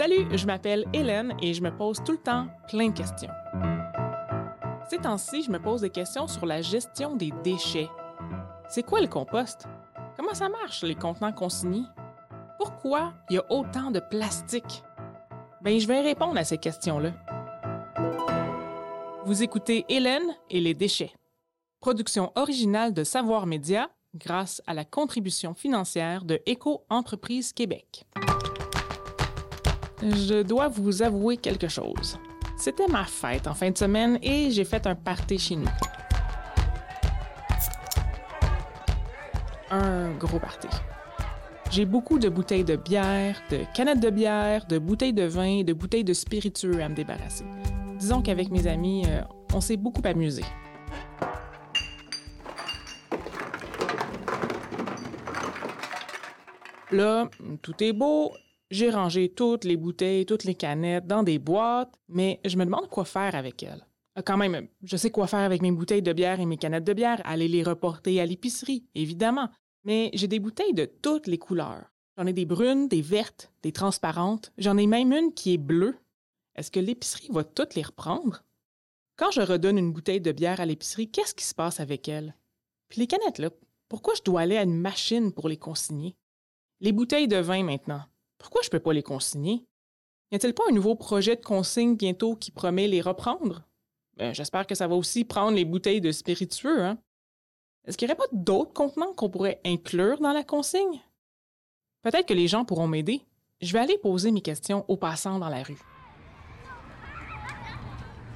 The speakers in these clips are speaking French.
Salut, je m'appelle Hélène et je me pose tout le temps plein de questions. Ces temps-ci, je me pose des questions sur la gestion des déchets. C'est quoi le compost? Comment ça marche, les contenants consignés? Pourquoi il y a autant de plastique? Ben, je vais répondre à ces questions-là. Vous écoutez Hélène et les déchets. Production originale de Savoir Média grâce à la contribution financière de Éco-Entreprise Québec. Je dois vous avouer quelque chose. C'était ma fête en fin de semaine et j'ai fait un party chez nous. Un gros party. J'ai beaucoup de bouteilles de bière, de canettes de bière, de bouteilles de vin, de bouteilles de spiritueux à me débarrasser. Disons qu'avec mes amis, euh, on s'est beaucoup amusé. Là, tout est beau. J'ai rangé toutes les bouteilles, toutes les canettes dans des boîtes, mais je me demande quoi faire avec elles. Euh, Quand même, je sais quoi faire avec mes bouteilles de bière et mes canettes de bière, aller les reporter à l'épicerie, évidemment. Mais j'ai des bouteilles de toutes les couleurs. J'en ai des brunes, des vertes, des transparentes. J'en ai même une qui est bleue. Est-ce que l'épicerie va toutes les reprendre? Quand je redonne une bouteille de bière à l'épicerie, qu'est-ce qui se passe avec elle? Puis les canettes, là, pourquoi je dois aller à une machine pour les consigner? Les bouteilles de vin maintenant, pourquoi je peux pas les consigner? Y a-t-il pas un nouveau projet de consigne bientôt qui promet les reprendre? Ben, j'espère que ça va aussi prendre les bouteilles de spiritueux, hein? Est-ce qu'il n'y aurait pas d'autres contenants qu'on pourrait inclure dans la consigne? Peut-être que les gens pourront m'aider. Je vais aller poser mes questions aux passants dans la rue.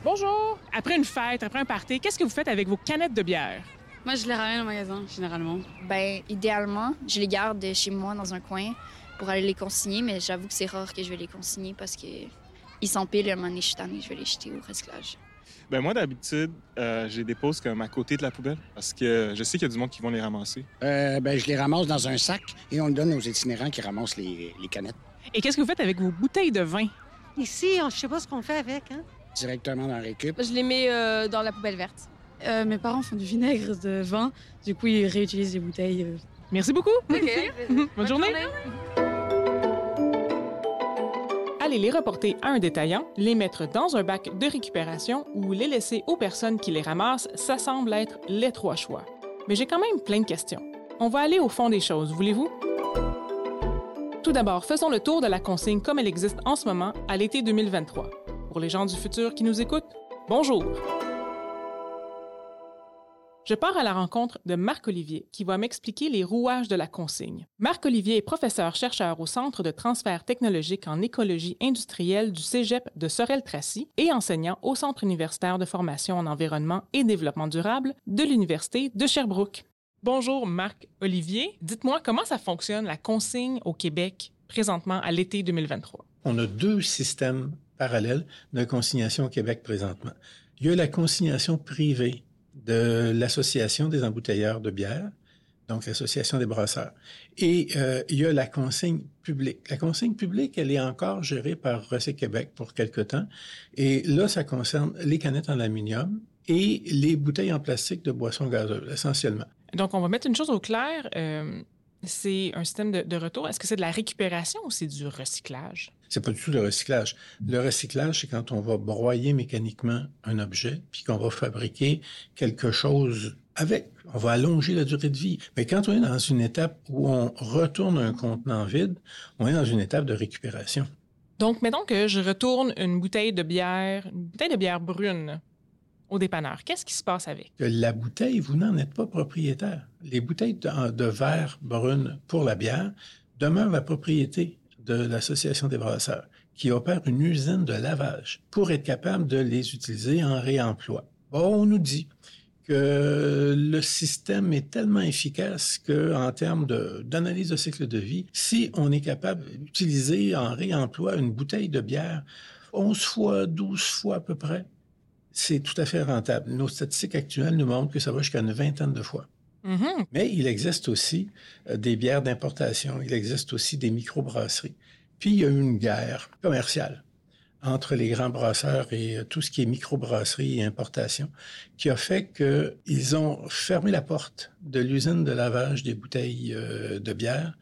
Bonjour! Après une fête, après un party, qu'est-ce que vous faites avec vos canettes de bière? Moi, je les ramène au magasin, généralement. Ben, idéalement, je les garde chez moi dans un coin pour aller les consigner, mais j'avoue que c'est rare que je vais les consigner parce que ils s'empilent et à un moment donné, je suis tannée, je vais les jeter au recyclage. Ben moi, d'habitude, euh, je les dépose comme à côté de la poubelle parce que je sais qu'il y a du monde qui vont les ramasser. Euh, ben, je les ramasse dans un sac et on le donne aux itinérants qui ramassent les, les canettes Et qu'est-ce que vous faites avec vos bouteilles de vin? Ici, on- je sais pas ce qu'on fait avec. Hein? directement dans Récup. Je les mets euh, dans la poubelle verte. Euh, mes parents font du vinaigre de vin. Du coup, ils réutilisent les bouteilles. euh. Merci beaucoup! OK. Bonne journée! Les reporter à un détaillant, les mettre dans un bac de récupération ou les laisser aux personnes qui les ramassent, ça semble être les trois choix. Mais j'ai quand même plein de questions. On va aller au fond des choses, voulez-vous? Tout d'abord, faisons le tour de la consigne comme elle existe en ce moment à l'été 2023. Pour les gens du futur qui nous écoutent, bonjour! Je pars à la rencontre de Marc-Olivier qui va m'expliquer les rouages de la consigne. Marc-Olivier est professeur-chercheur au Centre de transfert technologique en écologie industrielle du Cégep de Sorel-Tracy et enseignant au Centre universitaire de formation en environnement et développement durable de l'Université de Sherbrooke. Bonjour Marc-Olivier, dites-moi comment ça fonctionne la consigne au Québec présentement à l'été 2023. On a deux systèmes parallèles de consignation au Québec présentement. Il y a la consignation privée de l'Association des embouteilleurs de bière, donc l'Association des brasseurs. Et euh, il y a la consigne publique. La consigne publique, elle est encore gérée par Recyc Québec pour quelque temps. Et là, ça concerne les canettes en aluminium et les bouteilles en plastique de boissons gazeuses, essentiellement. Donc, on va mettre une chose au clair. euh, c'est un système de, de retour? Est-ce que c'est de la récupération ou c'est du recyclage? C'est pas du tout le recyclage. Le recyclage, c'est quand on va broyer mécaniquement un objet, puis qu'on va fabriquer quelque chose avec. On va allonger la durée de vie. Mais quand on est dans une étape où on retourne un contenant vide, on est dans une étape de récupération. Donc, mettons que je retourne une bouteille de bière, une bouteille de bière brune au dépanneur. Qu'est-ce qui se passe avec? La bouteille, vous n'en êtes pas propriétaire. Les bouteilles de, verre brune pour la bière demeurent la propriété de l'Association des brasseurs, qui opère une usine de lavage pour être capable de les utiliser en réemploi. On nous dit que le système est tellement efficace que, en termes d'analyse de, cycle de vie, si on est capable d'utiliser en réemploi une bouteille de bière 11 fois, 12 fois à peu près, c'est tout à fait rentable. Nos statistiques actuelles nous montrent que ça va jusqu'à une vingtaine de fois. Mhm. Mais il existe aussi euh, des bières d'importation, il existe aussi des microbrasseries. Puis il y a eu une guerre commerciale entre les grands brasseurs et euh, tout ce qui est microbrasserie et importation, qui a fait qu'ils ont fermé la porte de l'usine de lavage des bouteilles euh, de bière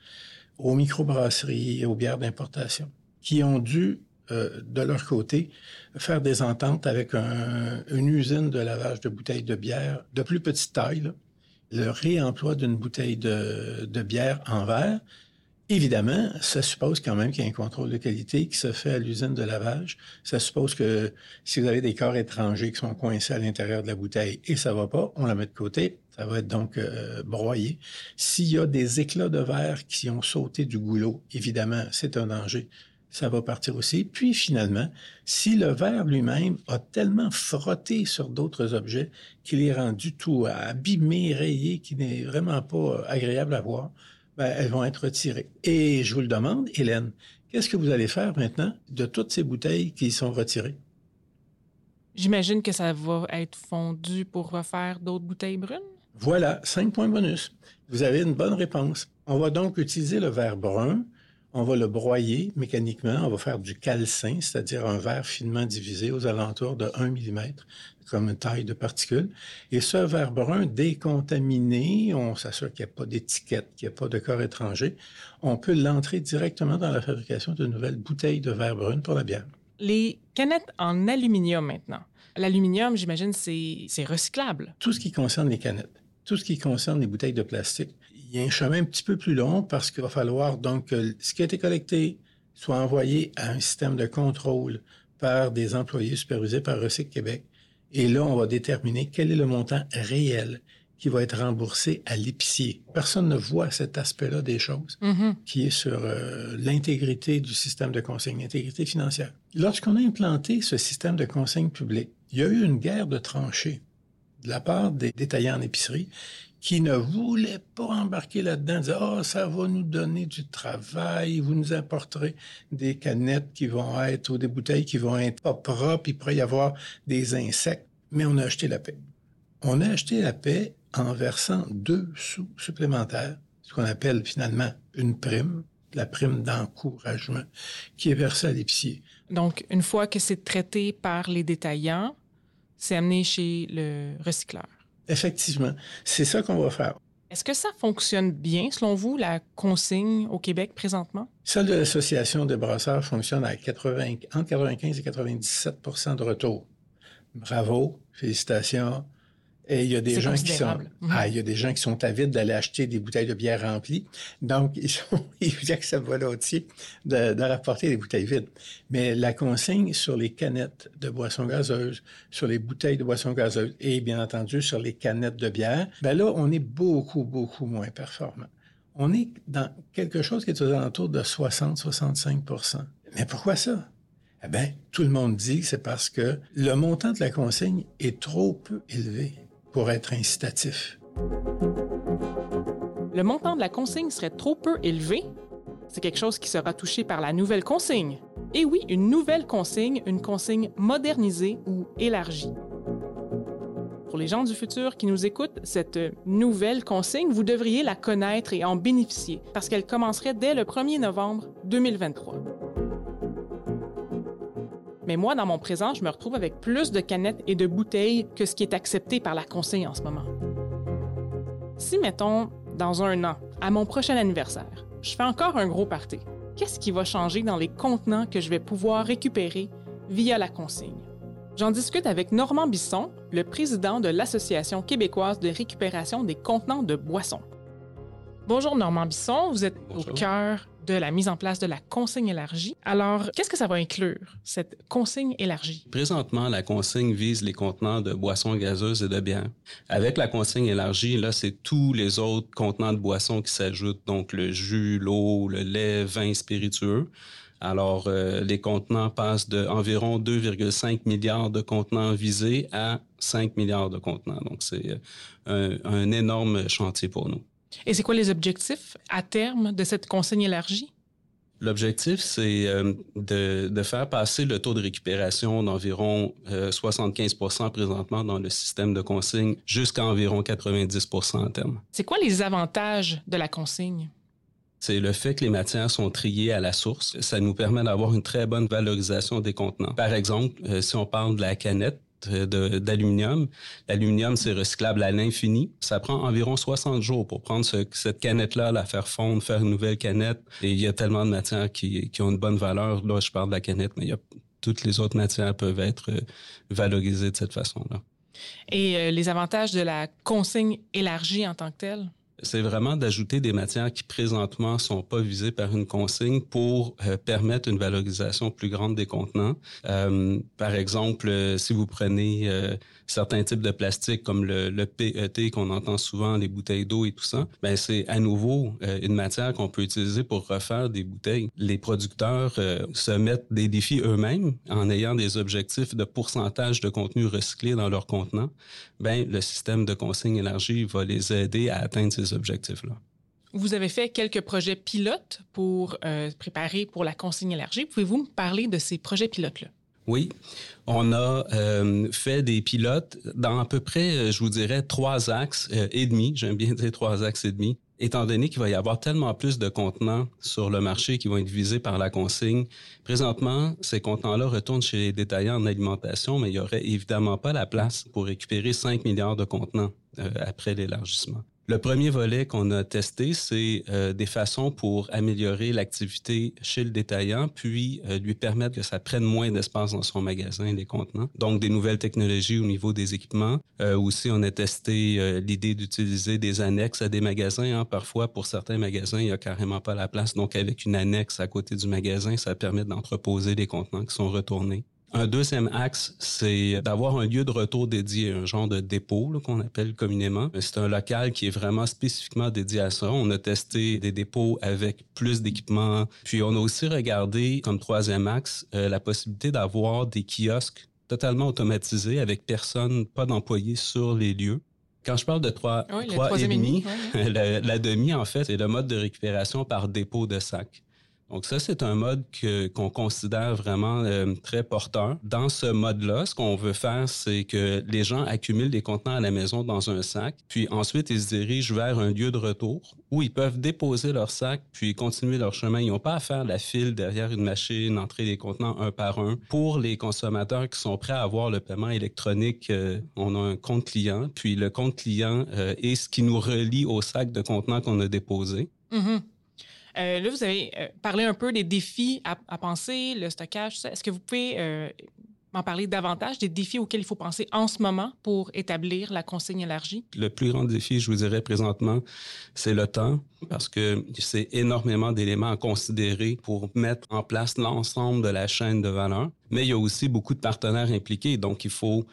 aux microbrasseries et aux bières d'importation. qui ont dû, euh, de leur côté, faire des ententes avec un- une usine de lavage de bouteilles de bière de plus petite taille, le réemploi d'une bouteille de, de bière en verre. Évidemment, ça suppose quand même qu'il y a un contrôle de qualité qui se fait à l'usine de lavage. Ça suppose que si vous avez des corps étrangers qui sont coincés à l'intérieur de la bouteille et ça va pas, on la met de côté. Ça va être donc euh, broyé. S'il y a des éclats de verre qui ont sauté du goulot, évidemment, c'est un danger. Ça va partir aussi. Puis finalement, si le verre lui-même a tellement frotté sur d'autres objets qu'il est rendu tout abîmé, rayé, qui n'est vraiment pas agréable à voir, ben, elles vont être retirées. Et je vous le demande, Hélène, qu'est-ce que vous allez faire maintenant de toutes ces bouteilles qui sont retirées? J'imagine que ça va être fondu pour refaire d'autres bouteilles brunes. Voilà, cinq points bonus. Vous avez une bonne réponse. On va donc utiliser le verre brun. On va le broyer mécaniquement. On va faire du calcin, c'est-à-dire un verre finement divisé aux alentours de 1 mm, comme une taille de particule. Et ce verre brun décontaminé, on s'assure qu'il n'y a pas d'étiquette, qu'il n'y a pas de corps étranger. On peut l'entrer directement dans la fabrication de nouvelles bouteilles de verre brun pour la bière. Les canettes en aluminium maintenant. L'aluminium, j'imagine, c'est recyclable. tout ce qui concerne les canettes, tout ce qui concerne les bouteilles de plastique, il y a un chemin un petit peu plus long parce qu'il va falloir donc que ce qui a été collecté soit envoyé à un système de contrôle par des employés supervisés par Recyc Québec. Et là, on va déterminer quel est le montant réel qui va être remboursé à l'épicier. Personne ne voit cet aspect-là des choses Mhm. qui est sur euh, l'intégrité du système de consigne, l'intégrité financière. Lorsqu'on a implanté ce système de consigne publique, il y a eu une guerre de tranchées de la part des détaillants en épicerie qui ne voulaient pas embarquer là-dedans, dire Ah, ça va nous donner du travail, vous nous apporterez des canettes qui vont être ou des bouteilles qui vont être pas propres, il pourrait y avoir des insectes. Mais on a acheté la paix. On a acheté la paix en versant deux sous supplémentaires, ce qu'on appelle finalement une prime, la prime d'encouragement, qui est versée à l'épicier. Donc, une fois que c'est traité par les détaillants, c'est amené chez le recycleur. Effectivement, c'est ça qu'on va faire. Est-ce que ça fonctionne bien, selon vous, la consigne au Québec présentement? Celle de l'Association des brasseurs fonctionne à 80, entre 95 et 97% de retour. Bravo, félicitations. Et il y a des gens qui sont, considérable. Mhm. ah, il y a des gens qui sont avides d'aller acheter des bouteilles de bière remplies. Donc, ils, sont, ils acceptent volontiers de, de rapporter des bouteilles vides. Mais la consigne sur les canettes de boissons gazeuses, sur les bouteilles de boissons gazeuses et bien entendu sur les canettes de bière, ben là, on est beaucoup, beaucoup moins performant. On est dans quelque chose qui est aux alentours de 60-65% Mais pourquoi ça? Eh bien, tout le monde dit que c'est parce que le montant de la consigne est trop peu élevé pour être incitatif. Le montant de la consigne serait trop peu élevé? C'est quelque chose qui sera touché par la nouvelle consigne. Et oui, une nouvelle consigne, une consigne modernisée ou élargie. Pour les gens du futur qui nous écoutent, cette nouvelle consigne, vous devriez la connaître et en bénéficier parce qu'elle commencerait dès le 1er novembre 2023. Mais moi, dans mon présent, je me retrouve avec plus de canettes et de bouteilles que ce qui est accepté par la consigne en ce moment. Si, mettons, dans un an, à mon prochain anniversaire, je fais encore un gros party, qu'est-ce qui va changer dans les contenants que je vais pouvoir récupérer via la consigne? J'en discute avec Normand Bisson, le président de l'Association québécoise de récupération des contenants de boissons. Bonjour Normand Bisson, vous êtes au cœur de la mise en place de la consigne élargie. Alors, qu'est-ce que ça va inclure, cette consigne élargie? Présentement, la consigne vise les contenants de boissons gazeuses et de bière. Avec la consigne élargie, là, c'est tous les autres contenants de boissons qui s'ajoutent, donc le jus, l'eau, le lait, vin spiritueux. Alors, euh, les contenants passent de environ 2,5 milliards de contenants visés à 5 milliards de contenants. Donc, c'est euh, un, un énorme chantier pour nous. Et c'est quoi les objectifs à terme de cette consigne élargie? L'objectif, c'est euh, de, de faire passer le taux de récupération d'environ euh, 75% présentement dans le système de consigne jusqu'à environ 90% à terme. C'est quoi les avantages de la consigne? C'est le fait que les matières sont triées à la source. Ça nous permet d'avoir une très bonne valorisation des contenants. Par exemple, euh, si on parle de la canette, d'aluminium. L'aluminium, c'est recyclable à l'infini. Ça prend environ 60 jours pour prendre cette canette-là, la faire fondre, faire une nouvelle canette. Et il y a tellement de matières qui, qui ont une bonne valeur. Là, je parle de la canette, mais il y a toutes les autres matières peuvent être euh, valorisées de cette façon-là. Et euh, les avantages de la consigne élargie en tant que telle? C'est vraiment d'ajouter des matières qui présentement sont pas visées par une consigne pour euh, permettre une valorisation plus grande des contenants. Euh, par exemple, euh, si vous prenez certains types de plastique comme le, PET qu'on entend souvent, les bouteilles d'eau et tout ça, ben c'est à nouveau une matière qu'on peut utiliser pour refaire des bouteilles. Les producteurs se mettent des défis eux-mêmes en ayant des objectifs de pourcentage de contenu recyclé dans leurs contenants. Ben le système de consigne élargie va les aider à atteindre ces objectifs-là. Vous avez fait quelques projets pilotes pour euh, préparer pour la consigne élargie. Pouvez-vous me parler de ces projets pilotes-là? Oui, on a euh, fait des pilotes dans à peu près, euh, je vous dirais, trois axes et demi. J'aime bien dire trois axes et demi. Étant donné qu'il va y avoir tellement plus de contenants sur le marché qui vont être visés par la consigne, présentement, ces contenants-là retournent chez les détaillants en alimentation, mais il n'y aurait évidemment pas la place pour récupérer 5 milliards de contenants après l'élargissement. Le premier volet qu'on a testé, c'est euh, des façons pour améliorer l'activité chez le détaillant, puis euh, lui permettre que ça prenne moins d'espace dans son magasin, les contenants. Donc, des nouvelles technologies au niveau des équipements. Euh, aussi, on a testé l'idée d'utiliser des annexes à des magasins. Hein. Parfois, pour certains magasins, il n'y a carrément pas la place. Donc, avec une annexe à côté du magasin, ça permet d'entreposer les contenants qui sont retournés. Un deuxième axe, c'est d'avoir un lieu de retour dédié, un genre de dépôt qu'on appelle communément. C'est un local qui est vraiment spécifiquement dédié à ça. On a testé des dépôts avec plus d'équipements. Puis on a aussi regardé comme troisième axe euh, la possibilité d'avoir des kiosques totalement automatisés avec personne, pas d'employés sur les lieux. Quand je parle de trois, et demi, la, la, demi, en fait, c'est le mode de récupération par dépôt de sac. Donc ça, c'est un mode qu'on considère vraiment euh, très porteur. Dans ce mode-là, ce qu'on veut faire, c'est que les gens accumulent des contenants à la maison dans un sac, puis ensuite ils se dirigent vers un lieu de retour où ils peuvent déposer leur sac puis continuer leur chemin. Ils n'ont pas à faire la file derrière une machine, entrer les contenants un par un. Pour les consommateurs qui sont prêts à avoir le paiement électronique, euh, on a un compte client, puis le compte client euh, est ce qui nous relie au sac de contenants qu'on a déposé. Mm-hmm. Euh, là, vous avez euh, parlé un peu des défis à, penser, le stockage. Est-ce que vous pouvez euh, m'en parler davantage des défis auxquels il faut penser en ce moment pour établir la consigne élargie? Le plus grand défi, je vous dirais présentement, c'est le temps, parce que c'est énormément d'éléments à considérer pour mettre en place l'ensemble de la chaîne de valeur. Mais il y a aussi beaucoup de partenaires impliqués, donc il faut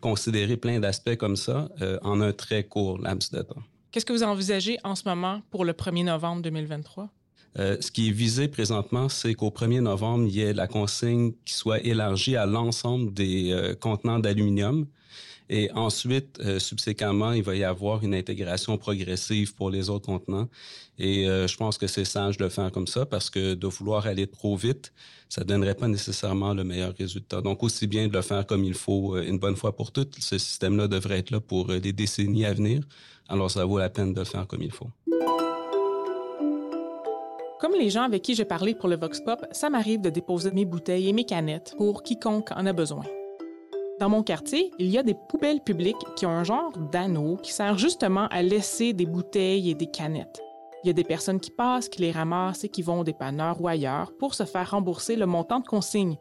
considérer plein d'aspects comme ça en un très court laps de temps. Qu'est-ce que vous envisagez en ce moment pour le 1er novembre 2023? Euh, ce qui est visé présentement, c'est qu'au 1er novembre, il y ait la consigne qui soit élargie à l'ensemble des euh, contenants d'aluminium. Et ensuite, euh, subséquemment, il va y avoir une intégration progressive pour les autres contenants. Et je pense que c'est sage de faire comme ça parce que de vouloir aller trop vite, ça donnerait pas nécessairement le meilleur résultat. Donc, aussi bien de le faire comme il faut une bonne fois pour toutes. Ce système-là devrait être là pour les décennies à venir alors ça vaut la peine de le faire comme il faut. Comme les gens avec qui j'ai parlé pour le Vox Pop, ça m'arrive de déposer mes bouteilles et mes canettes pour quiconque en a besoin. Dans mon quartier, il y a des poubelles publiques qui ont un genre d'anneau qui sert justement à laisser des bouteilles et des canettes. Il y a des personnes qui passent, qui les ramassent et qui vont au dépanneur ou ailleurs pour se faire rembourser le montant de consigne.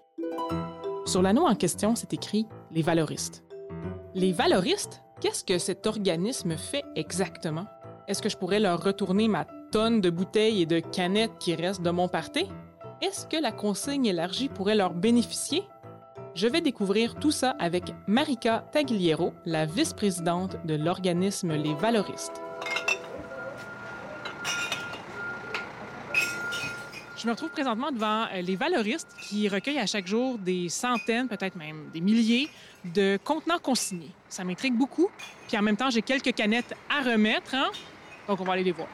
Sur l'anneau en question, c'est écrit les valoristes. Les valoristes, Qu'est-ce que cet organisme fait exactement? Est-ce que je pourrais leur retourner ma tonne de bouteilles et de canettes qui restent de mon party? Est-ce que la consigne élargie pourrait leur bénéficier? Je vais découvrir tout ça avec Marika Tagliero, la vice-présidente de l'organisme Les Valoristes. Je me retrouve présentement devant euh, les valoristes qui recueillent à chaque jour des centaines, peut-être même des milliers de contenants consignés. Ça m'intrigue beaucoup. Puis en même temps, j'ai quelques canettes à remettre. Hein? Donc, on va aller les voir.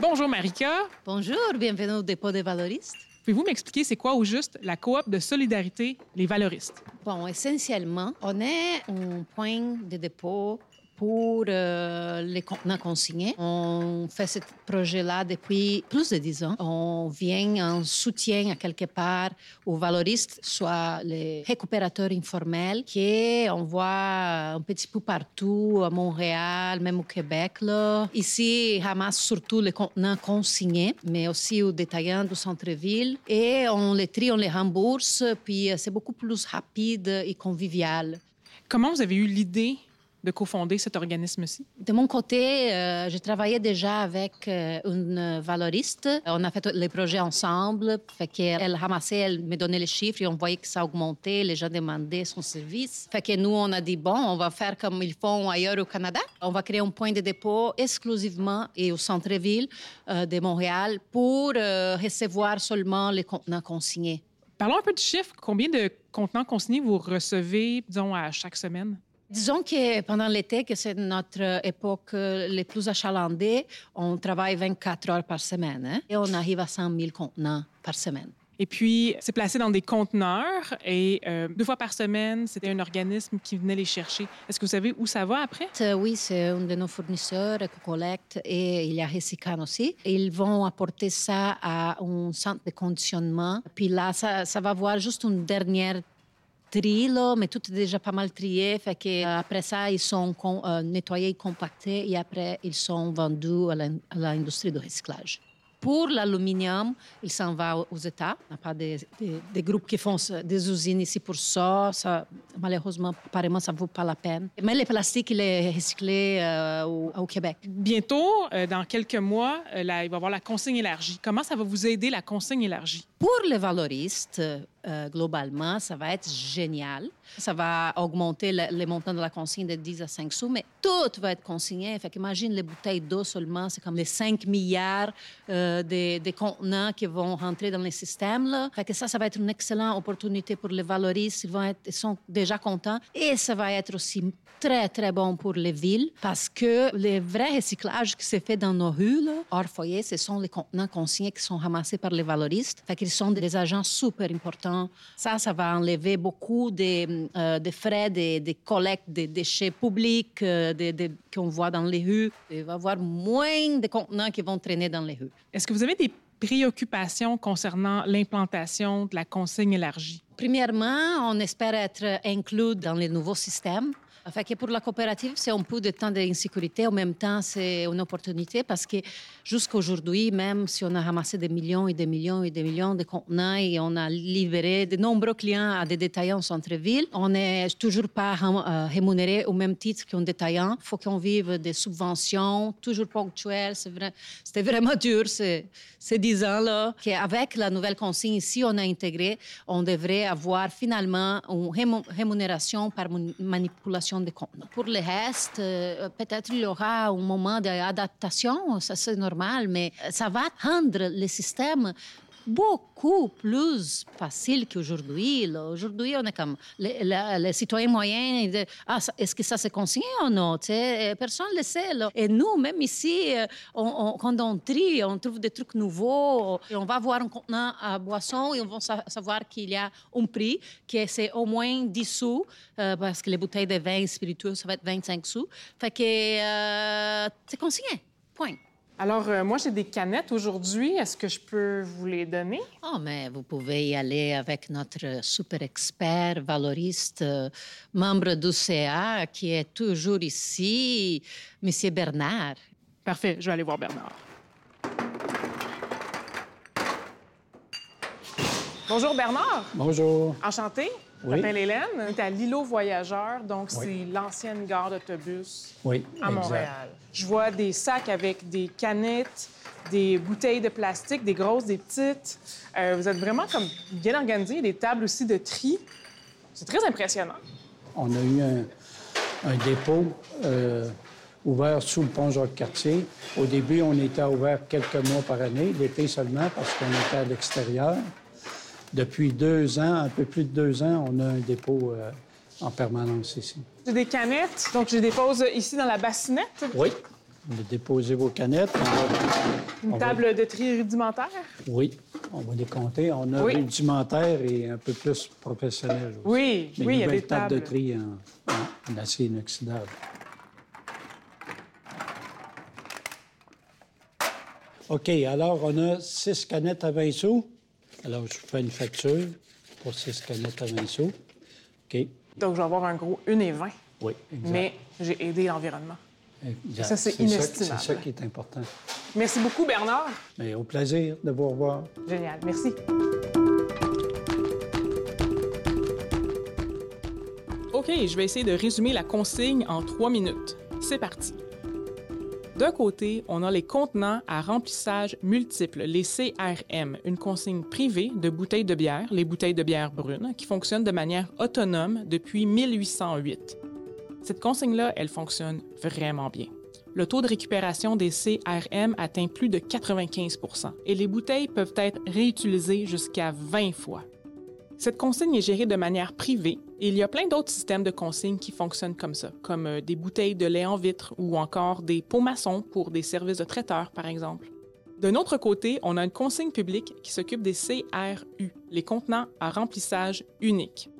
Bonjour Marika. Bonjour, bienvenue au dépôt des valoristes. Pouvez-vous m'expliquer c'est quoi au juste la coop de solidarité Les Valoristes? Bon, essentiellement, on est un point de dépôt pour euh, les contenants consignés. On fait ce projet-là depuis plus de dix ans. On vient en soutien à quelque part aux valoristes, soit les récupérateurs informels, qui on voit un petit peu partout, à Montréal, même au Québec. Là. Ici, ramasse surtout les contenants consignés, mais aussi aux détaillants du centre-ville. Et on les trie, on les rembourse, puis euh, c'est beaucoup plus rapide et convivial. Comment vous avez eu l'idée de cofonder cet organisme-ci? De mon côté, euh, je travaillais déjà avec euh, une valoriste. On a fait les projets ensemble. Fait qu'elle ramassait, elle me donnait les chiffres et on voyait que ça augmentait. Les gens demandaient son service. Fait que nous, on a dit, bon, on va faire comme ils font ailleurs au Canada. On va créer un point de dépôt exclusivement et au centre-ville euh, de Montréal pour euh, recevoir seulement les contenants consignés. Parlons un peu du chiffre. Combien de contenants consignés vous recevez, disons, à chaque semaine? Disons que pendant l'été, que c'est notre époque euh, les plus achalandée, on travaille 24 heures par semaine hein, et on arrive à 100 000 contenants par semaine. Et puis, c'est placé dans des conteneurs et euh, deux fois par semaine, c'était un organisme qui venait les chercher. Est-ce que vous savez où ça va après? Euh, Oui, c'est un de nos fournisseurs qui collecte et il y a Resican aussi. Ils vont apporter ça à un centre de conditionnement. Puis là, ça, ça va avoir juste une dernière tri, là, mais tout est déjà pas mal trié. Fait que, euh, après ça, ils sont euh, nettoyés, compactés et après, ils sont vendus à l'in- à l'industrie de recyclage. Pour l'aluminium, il s'en va aux États. On n'a pas des, des- des groupes qui font des usines ici pour ça. ça malheureusement, apparemment, ça ne vaut pas la peine. Mais le plastique, il est recyclé euh, au, au Québec. Bientôt, euh, dans quelques mois, euh, là, il va y avoir la consigne élargie. Comment ça va vous aider, la consigne élargie? Pour les valoristes, euh, globalement, ça va être génial. Ça va augmenter le, les montants de la consigne de 10 à 5 sous, mais tout va être consigné. Fait qu'imagine les bouteilles d'eau seulement, c'est comme les 5 milliards euh, de, de contenants qui vont rentrer dans le système. Là. Fait que ça, ça va être une excellente opportunité pour les valoristes. Ils, vont être, sont déjà contents. Et ça va être aussi très, très bon pour les villes parce que le vrai recyclage qui se fait dans nos rues, là, hors foyer, ce sont les contenants consignés qui sont ramassés par les valoristes. Fait qu'ils sont des agents super importants. Ça, ça va enlever beaucoup de, euh, frais de, de collecte des déchets publics euh, de- de- qu'on voit dans les rues. Il va y avoir moins de contenants qui vont traîner dans les rues. Est-ce que vous avez des préoccupations concernant l'implantation de la consigne élargie? Premièrement, on espère être inclus dans les nouveaux systèmes. Fait que pour la coopérative, c'est un peu de temps d'insécurité. En même temps, c'est une opportunité parce que jusqu'à aujourd'hui, même si on a ramassé des millions et des millions et des millions de contenants et on a livré de nombreux clients à des détaillants au centre-ville, on n'est toujours pas euh, rémunéré au même titre qu'un détaillant. Il faut qu'on vive des subventions toujours ponctuelles. C'était vraiment dur ces, ces 10 ans-là. Avec la nouvelle consigne ici, on a intégré, on devrait avoir finalement une rému- rémunération par manipulation des contenants. Pour le reste, euh, peut-être il y aura un moment d'adaptation, ça c'est normal, mais ça va rendre le système beaucoup plus facile qu'aujourd'hui. Aujourd'hui, on est comme les, la- les citoyens moyens. disent, Ah, est-ce que ça c'est consigné ou non? Tu sais, euh, personne ne le sait. Et nous, même ici, euh, quand on trie, on trouve des trucs nouveaux. Et on va voir un contenant à boisson et on va sa- savoir qu'il y a un prix, que c'est au moins 10 sous, euh, parce que les bouteilles de vin spiritueux, ça va être 25 sous. Fait que euh, c'est consigné. Point. Alors, euh, moi, j'ai des canettes aujourd'hui. Est-ce que je peux vous les donner? Oh, mais vous pouvez y aller avec notre super expert valoriste, euh, membre du CA, qui est toujours ici, Monsieur Bernard. Parfait, je vais aller voir Bernard. Bonjour Bernard, Bonjour. enchanté. Je Oui. m'appelle Hélène, on est à l'îlot voyageur, donc Oui. c'est l'ancienne gare d'autobus Oui, à exact. Montréal. Je vois des sacs avec des canettes, des bouteilles de plastique, des grosses, des petites. Euh, vous êtes vraiment comme bien organisé, des tables aussi de tri. C'est très impressionnant. On a eu un, un dépôt euh, ouvert sous le pont Jacques-Cartier. Au début, on était ouvert quelques mois par année, l'été seulement, parce qu'on était à l'extérieur depuis deux ans, un peu plus de deux ans, on a un dépôt euh, en permanence ici. J'ai des canettes, donc je les dépose ici dans la bassinette. Oui. Vous déposez vos canettes. Une table de tri rudimentaire? Oui. On va les compter. On a rudimentaire et un peu plus professionnel aussi. Oui, oui, il y a des de tri en, en acier inoxydable. OK, alors on a six canettes à 20 sous. Alors, je fais une facture pour six canettes à 20 sous. OK. Donc, je vais avoir un gros 1 et 20. Oui, exact. Mais j'ai aidé l'environnement. Ça, c'est inestimable. C'est ça qui est important. Merci beaucoup, Bernard. Mais au plaisir de vous revoir. Génial. Merci. OK, je vais essayer de résumer la consigne en trois minutes. C'est parti. D'un côté, on a les contenants à remplissage multiple, les CRM, une consigne privée de bouteilles de bière, les bouteilles de bière brunes, qui fonctionnent de manière autonome depuis 1808. Cette consigne-là, elle fonctionne vraiment bien. Le taux de récupération des CRM atteint plus de 95% et les bouteilles peuvent être réutilisées jusqu'à 20 fois. Cette consigne est gérée de manière privée et il y a plein d'autres systèmes de consigne qui fonctionnent comme ça, comme euh, des bouteilles de lait en vitre ou encore des pots maçons pour des services de traiteurs, par exemple. D'un autre côté, on a une consigne publique qui s'occupe des CRU, les contenants à remplissage unique.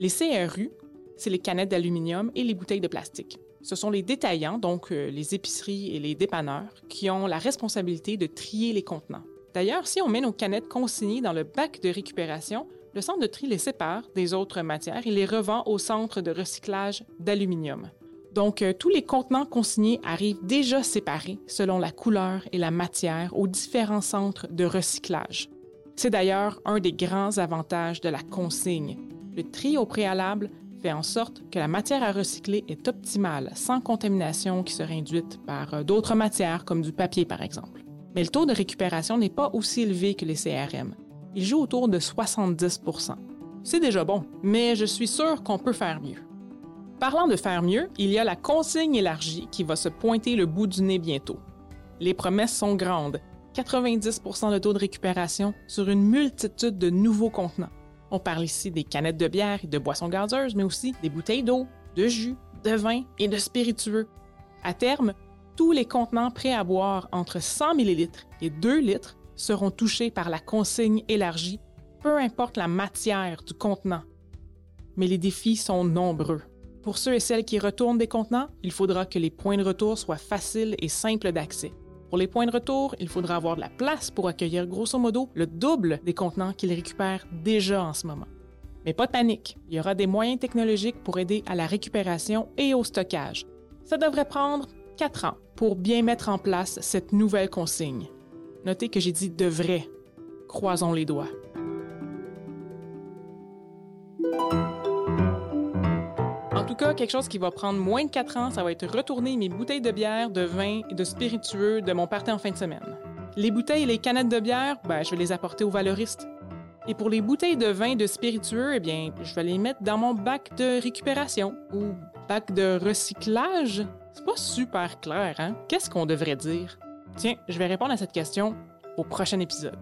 Les CRU, c'est les canettes d'aluminium et les bouteilles de plastique. Ce sont les détaillants, donc euh, les épiceries et les dépanneurs, qui ont la responsabilité de trier les contenants. D'ailleurs, si on met nos canettes consignées dans le bac de récupération, le centre de tri les sépare des autres matières et les revend au centre de recyclage d'aluminium. Donc, euh, tous les contenants consignés arrivent déjà séparés selon la couleur et la matière aux différents centres de recyclage. C'est d'ailleurs un des grands avantages de la consigne. Le tri au préalable fait en sorte que la matière à recycler est optimale, sans contamination qui serait induite par euh, d'autres matières comme du papier par exemple. Mais le taux de récupération n'est pas aussi élevé que les CRM. Il joue autour de 70 C'est déjà bon, mais je suis sûr qu'on peut faire mieux. Parlant de faire mieux, il y a la consigne élargie qui va se pointer le bout du nez bientôt. Les promesses sont grandes. 90% de taux de récupération sur une multitude de nouveaux contenants. On parle ici des canettes de bière et de boissons gazeuses, mais aussi des bouteilles d'eau, de jus, de vin et de spiritueux. À terme, tous les contenants prêts à boire entre 100 ml et 2 litres seront touchés par la consigne élargie, peu importe la matière du contenant. Mais les défis sont nombreux. Pour ceux et celles qui retournent des contenants, il faudra que les points de retour soient faciles et simples d'accès. Pour les points de retour, il faudra avoir de la place pour accueillir grosso modo le double des contenants qu'ils récupèrent déjà en ce moment. Mais pas de panique, il y aura des moyens technologiques pour aider à la récupération et au stockage. Ça devrait prendre 4 ans pour bien mettre en place cette nouvelle consigne. Notez que j'ai dit devrait. Croisons les doigts. En tout cas, quelque chose qui va prendre moins de 4 ans, ça va être retourner mes bouteilles de bière, de vin et de spiritueux de mon party en fin de semaine. Les bouteilles et les canettes de bière, ben, je vais les apporter aux valoristes. Et pour les bouteilles de vin et de spiritueux, eh bien, je vais les mettre dans mon bac de récupération ou bac de recyclage. C'est pas super clair, hein? Qu'est-ce qu'on devrait dire? Tiens, je vais répondre à cette question au prochain épisode.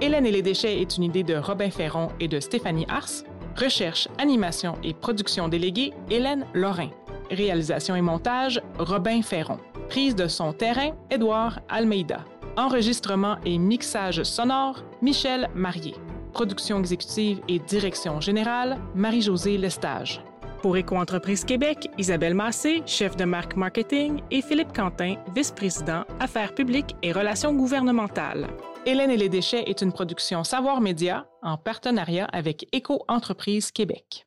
Hélène et les déchets est une idée de Robin Ferron et de Stéphanie Ars. Recherche, animation et production déléguée, Hélène Lorrain. Réalisation et montage, Robin Ferron. Prise de son terrain, Édouard Almeida. Enregistrement et mixage sonore, Michel Marié. Production exécutive et direction générale, Marie-Josée Lestage. Pour Éco-entreprise Québec, Isabelle Massé, chef de marque marketing, et Philippe Quentin, vice-président Affaires publiques et relations gouvernementales. Hélène et les déchets est une production Savoir Média en partenariat avec Éco-entreprise Québec.